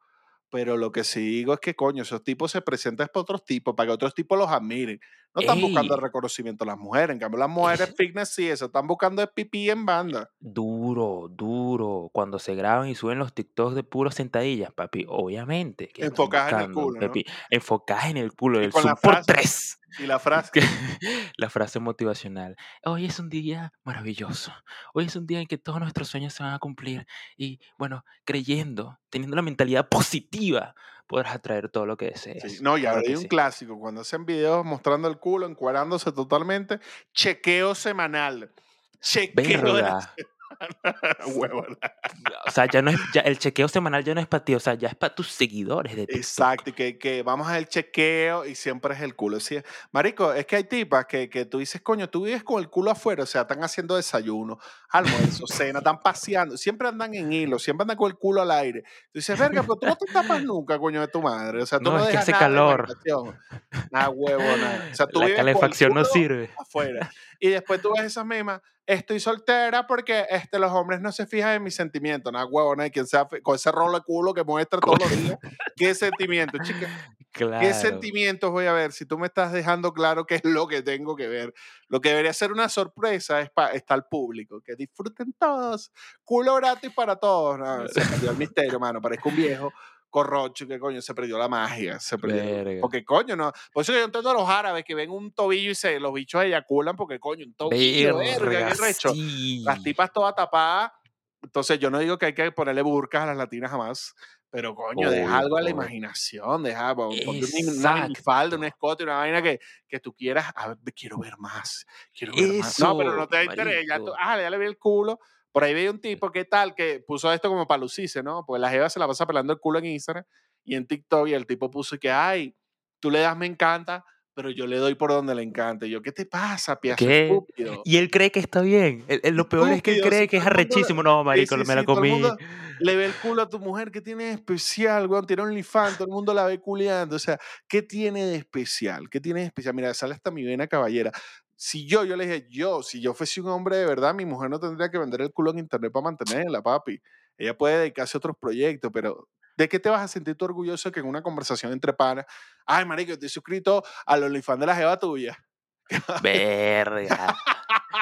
pero lo que sí digo es que, coño, esos tipos se presentan para otros tipos, para que otros tipos los admiren. No están buscando el Ey, reconocimiento las mujeres, en cambio las mujeres es fitness sí, eso, están buscando el pipí en banda. duro, duro. Cuando se graban y suben los TikToks de puras sentadillas, papi, obviamente que Enfocadas en el culo, ¿no? papi, enfocadas en el culo la Zoom por frase, tres. y la frase, La frase motivacional. Hoy es un día maravilloso. Hoy es un día en que todos nuestros sueños se van a cumplir. Y bueno, creyendo, teniendo la mentalidad positiva, podrás atraer todo lo que Sí, desees. no, y ahora hay un sí. clásico, cuando hacen videos mostrando el culo, encuadrándose totalmente, chequeo semanal. Chequeo de O sea, ya no es, ya, el chequeo semanal ya no es para ti, o sea, ya es para tus seguidores de TikTok. Exacto, que, que vamos al chequeo y siempre es el culo. Marico, es que hay tipas que, que tú dices, coño, tú vives con el culo afuera, o sea, están haciendo desayuno, almuerzo, cena, están paseando, siempre andan en hilo, siempre andan con el culo al aire. Tú dices, verga, pero tú no te tapas nunca, coño, de tu madre. O sea, tú No, no, es que hace nada calor. Nada, huevo, nada. O sea, tú La vives con el calefacción no sirve. afuera. Y después tú ves esas mismas, estoy soltera porque este, los hombres no se fijan en mis sentimientos. Nada, huevo, nada. Quien sea con ese rolo de culo que muestra todos los días. ¿Qué sentimiento, chica? ¿Qué Claro. sentimientos voy a ver? Si tú me estás dejando claro qué es lo que tengo que ver. Lo que debería ser una sorpresa es para está al público. Que disfruten todos. Culo gratis para todos. No, se perdió el misterio, mano. Parezco un viejo corrocho que coño se perdió la magia. Se perdió. Verga. Porque coño, no. Por eso que yo entiendo a los árabes que ven un tobillo y se los bichos eyaculan porque coño, un tobillo, verga, Verga, qué recho. sí. Las tipas todas tapadas. Entonces yo no digo que hay que ponerle burcas a las latinas jamás. Pero coño, deja Obvio, algo a la imaginación, deja, ponte una minifalda, un escote, una vaina que, que tú quieras, a ver, quiero ver más, quiero ver más. No, pero no Eso, te da interés, ya, tú, ah, ya le vi el culo. Por ahí veía un tipo, ¿qué tal? Que puso esto como para lucirse, ¿no? Pues la jeva se la pasa pelando el culo en Instagram y en TikTok y el tipo puso que, ay, tú le das me encanta, pero yo le doy por donde le encanta. Y yo, ¿qué te pasa, piazo ¿Qué? estúpido? Y él cree que está bien. El- el- lo peor es que él cree si que es arrechísimo. No, marico, sí, me la sí, todo el comí. le ve el culo a tu mujer, ¿qué tiene de especial, weón? Tiene OnlyFans, todo el mundo la ve culeando. O sea, ¿qué tiene de especial? ¿Qué tiene de especial? Mira, sale hasta mi vena caballera. Si yo, yo le dije, yo, si yo fuese un hombre de verdad, mi mujer no tendría que vender el culo en internet para mantenerla, papi. Ella puede dedicarse a otros proyectos, pero ¿de qué te vas a sentir tú orgulloso que en una conversación entre panas, ay, marico, estoy suscrito al OnlyFans de la jeva tuya? Verga.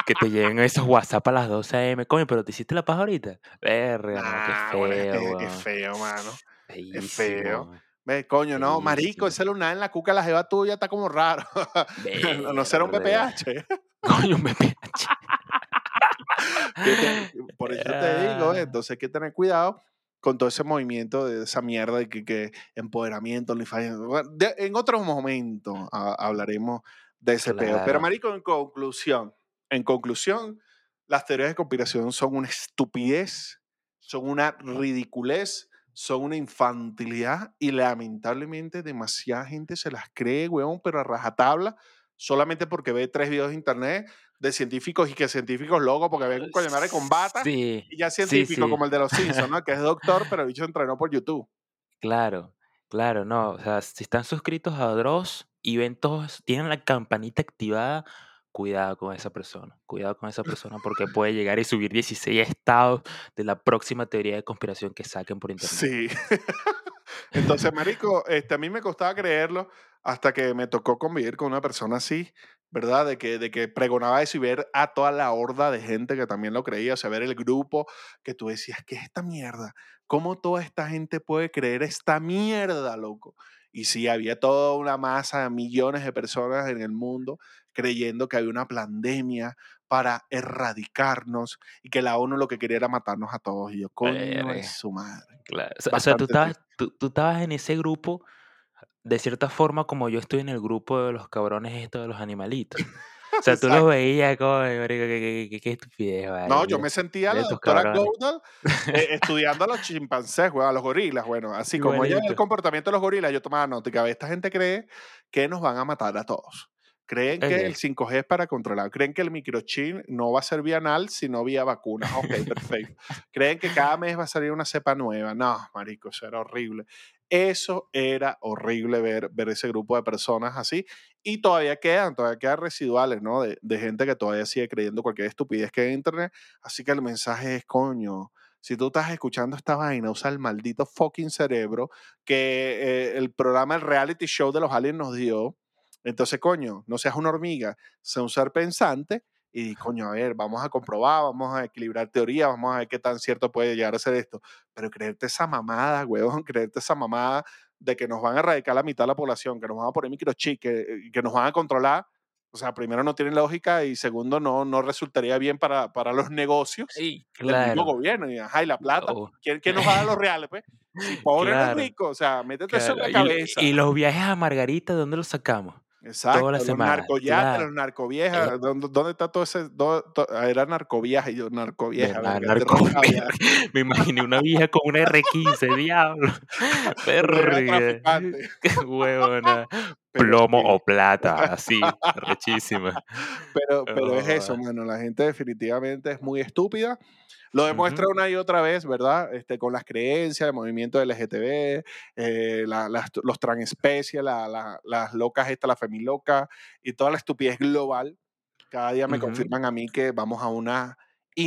Que te lleguen esos WhatsApp a las 12 a.m. Coño, pero te hiciste la paja ahorita. Verga, no, qué Nah, bueno, es, feo, es- feo, mano. Es feo. Feísimo. Ve, coño, no, marico, ese lunar en la cuca la jeva tuya está como raro. no, no será un. PPH. Coño, un BPH. Por eso te digo, Ah. entonces hay que tener cuidado con todo ese movimiento de esa mierda de que, que empoderamiento, de- en otros momentos ah, hablaremos de ese peo. Pero, Claro. marico, en conclusión, en conclusión, las teorías de conspiración son una estupidez, son una ridiculez, son una infantilidad y lamentablemente demasiada gente se las cree, weón, pero a rajatabla, solamente porque ve tres videos de internet de científicos y que científicos locos porque ven un coño de madre con bata Sí, y ya sí, científico sí. como el de los Simpsons, ¿no? Que es doctor, pero el bicho entrenó por YouTube. Claro, claro, no. O sea, si están suscritos a Dross y ven todos, tienen la campanita activada, cuidado con esa persona. Cuidado con esa persona porque puede llegar y subir 16 estados de la próxima teoría de conspiración que saquen por internet. Sí. Entonces, marico, este, a mí me costaba creerlo hasta que me tocó convivir con una persona así, ¿verdad? De que, de que pregonaba eso y ver a toda la horda de gente que también lo creía, o sea, ver el grupo que tú decías, ¿qué es esta mierda? ¿Cómo toda esta gente puede creer esta mierda, loco? Y sí, había toda una masa, millones de personas en el mundo creyendo que había una pandemia para erradicarnos y que la ONU lo que quería era matarnos a todos. Y yo, coño, es su madre. Claro. O sea, tú, estabas, tú, tú estabas en ese grupo de cierta forma como yo estoy en el grupo de los cabrones estos de los animalitos. O sea, tú los Exacto. veías como, qué, estupidez, vale. No, yo me sentía la doctora. Goudal eh, estudiando a los chimpancés, güey, a los gorilas. Bueno, así como ella el comportamiento de los gorilas, yo tomaba nota. y que a veces esta gente cree que nos van a matar a todos. Creen que el Ok. 5G es para controlar. Creen que el microchip no va a ser vía anal, sino vía vacunas. Ok, perfecto. Creen que cada mes va a salir una cepa nueva. No, marico, eso era horrible. Eso era horrible ver, ver ese grupo de personas así. Y todavía quedan, todavía quedan residuales, ¿no? De, de gente que todavía sigue creyendo cualquier estupidez que hay en internet. Así que el mensaje es, coño, si tú estás escuchando esta vaina, usa el maldito fucking cerebro que eh, el programa, el reality show de los aliens nos dio. Entonces, coño, no seas una hormiga, sé un ser pensante y, coño, a ver, vamos a comprobar, vamos a equilibrar teorías, vamos a ver qué tan cierto puede llegar a ser esto. Pero creerte esa mamada, huevón, creerte esa mamada de que nos van a erradicar la mitad de la población, que nos van a poner microchip, que, que nos van a controlar, o sea, primero no tiene lógica y segundo no, no resultaría bien para, para los negocios Sí, del mismo claro. gobierno. Y, ajá, y la plata, Oh, ¿quién, quién nos va a dar los reales, pues? Si pobre no es claro, rico, o sea, métete eso en claro. la Y, cabeza. y los viajes a Margarita, ¿de dónde los sacamos? Exacto, Toda la los Claro. los Eh, narcoviejas, ¿dónde, dónde está todo ese? ah, era narcovieja y yo, narcovieja, na- verga, te narco. roscaba ya. Me imaginé una vieja con una R15, diablo. Verga. Qué huevona. Plomo o plata, así, rechísima. Pero, pero es eso, Oh, mano. La gente definitivamente es muy estúpida. Lo demuestra una y otra vez, ¿verdad? Este, con las creencias, el movimiento LGTB, eh, la- las- los transespecies, la- la- las locas estas, la femiloca y toda la estupidez global. Cada día me confirman a mí que vamos a una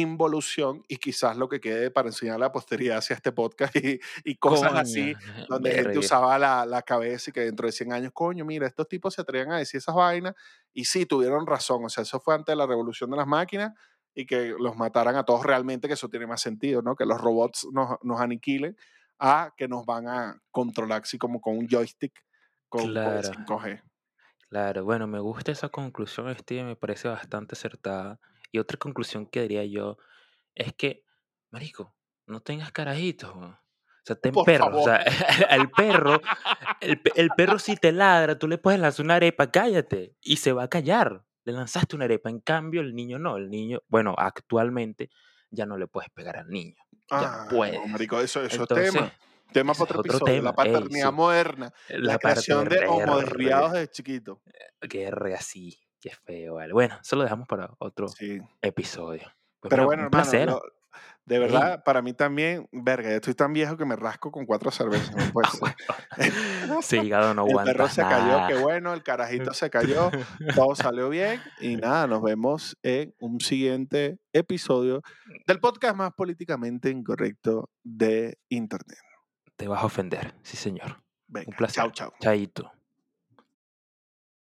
involución y quizás lo que quede para enseñar a la posteridad hacia este podcast y, y cosas así, donde gente usaba la, la cabeza y que dentro de 100 años, coño, mira, estos tipos se atrevían a decir esas vainas y sí, tuvieron razón, o sea, eso fue antes de la revolución de las máquinas y que los mataran a todos realmente, que eso tiene más sentido, ¿no? Que los robots nos, nos aniquilen a que nos van a controlar así como con un joystick con, con el Claro, 5G. claro. Bueno, me gusta esa conclusión, Steve, me parece bastante acertada. Y otra conclusión que diría yo es que, marico, no tengas carajitos. O sea, ten Por perros. O sea, al perro, el, el perro si te ladra, tú le puedes lanzar una arepa, cállate, y se va a callar. Le lanzaste una arepa. En cambio, el niño no. El niño, bueno, actualmente ya no le puedes pegar al niño. Ya Ah, puedes. no, marico, eso, eso es Entonces, tema. Tema ese para es otro episodio. La tema. Ey, paternidad sí. moderna. La La creación de homo desviados parte desde chiquito. Qué re así, qué feo, vale. Bueno, eso lo dejamos para otro Sí. episodio. Pues Pero mira, bueno, hermano, lo- de verdad, para mí también, verga, estoy tan viejo que me rasco con cuatro cervezas. No puede ser. ese hígado no El perro se cayó, qué nada. bueno, el carajito se cayó, todo salió bien y nada, nos vemos en un siguiente episodio del podcast más políticamente incorrecto de Internet. Te vas a ofender, sí señor. Un placer. chao, chao. Chaito.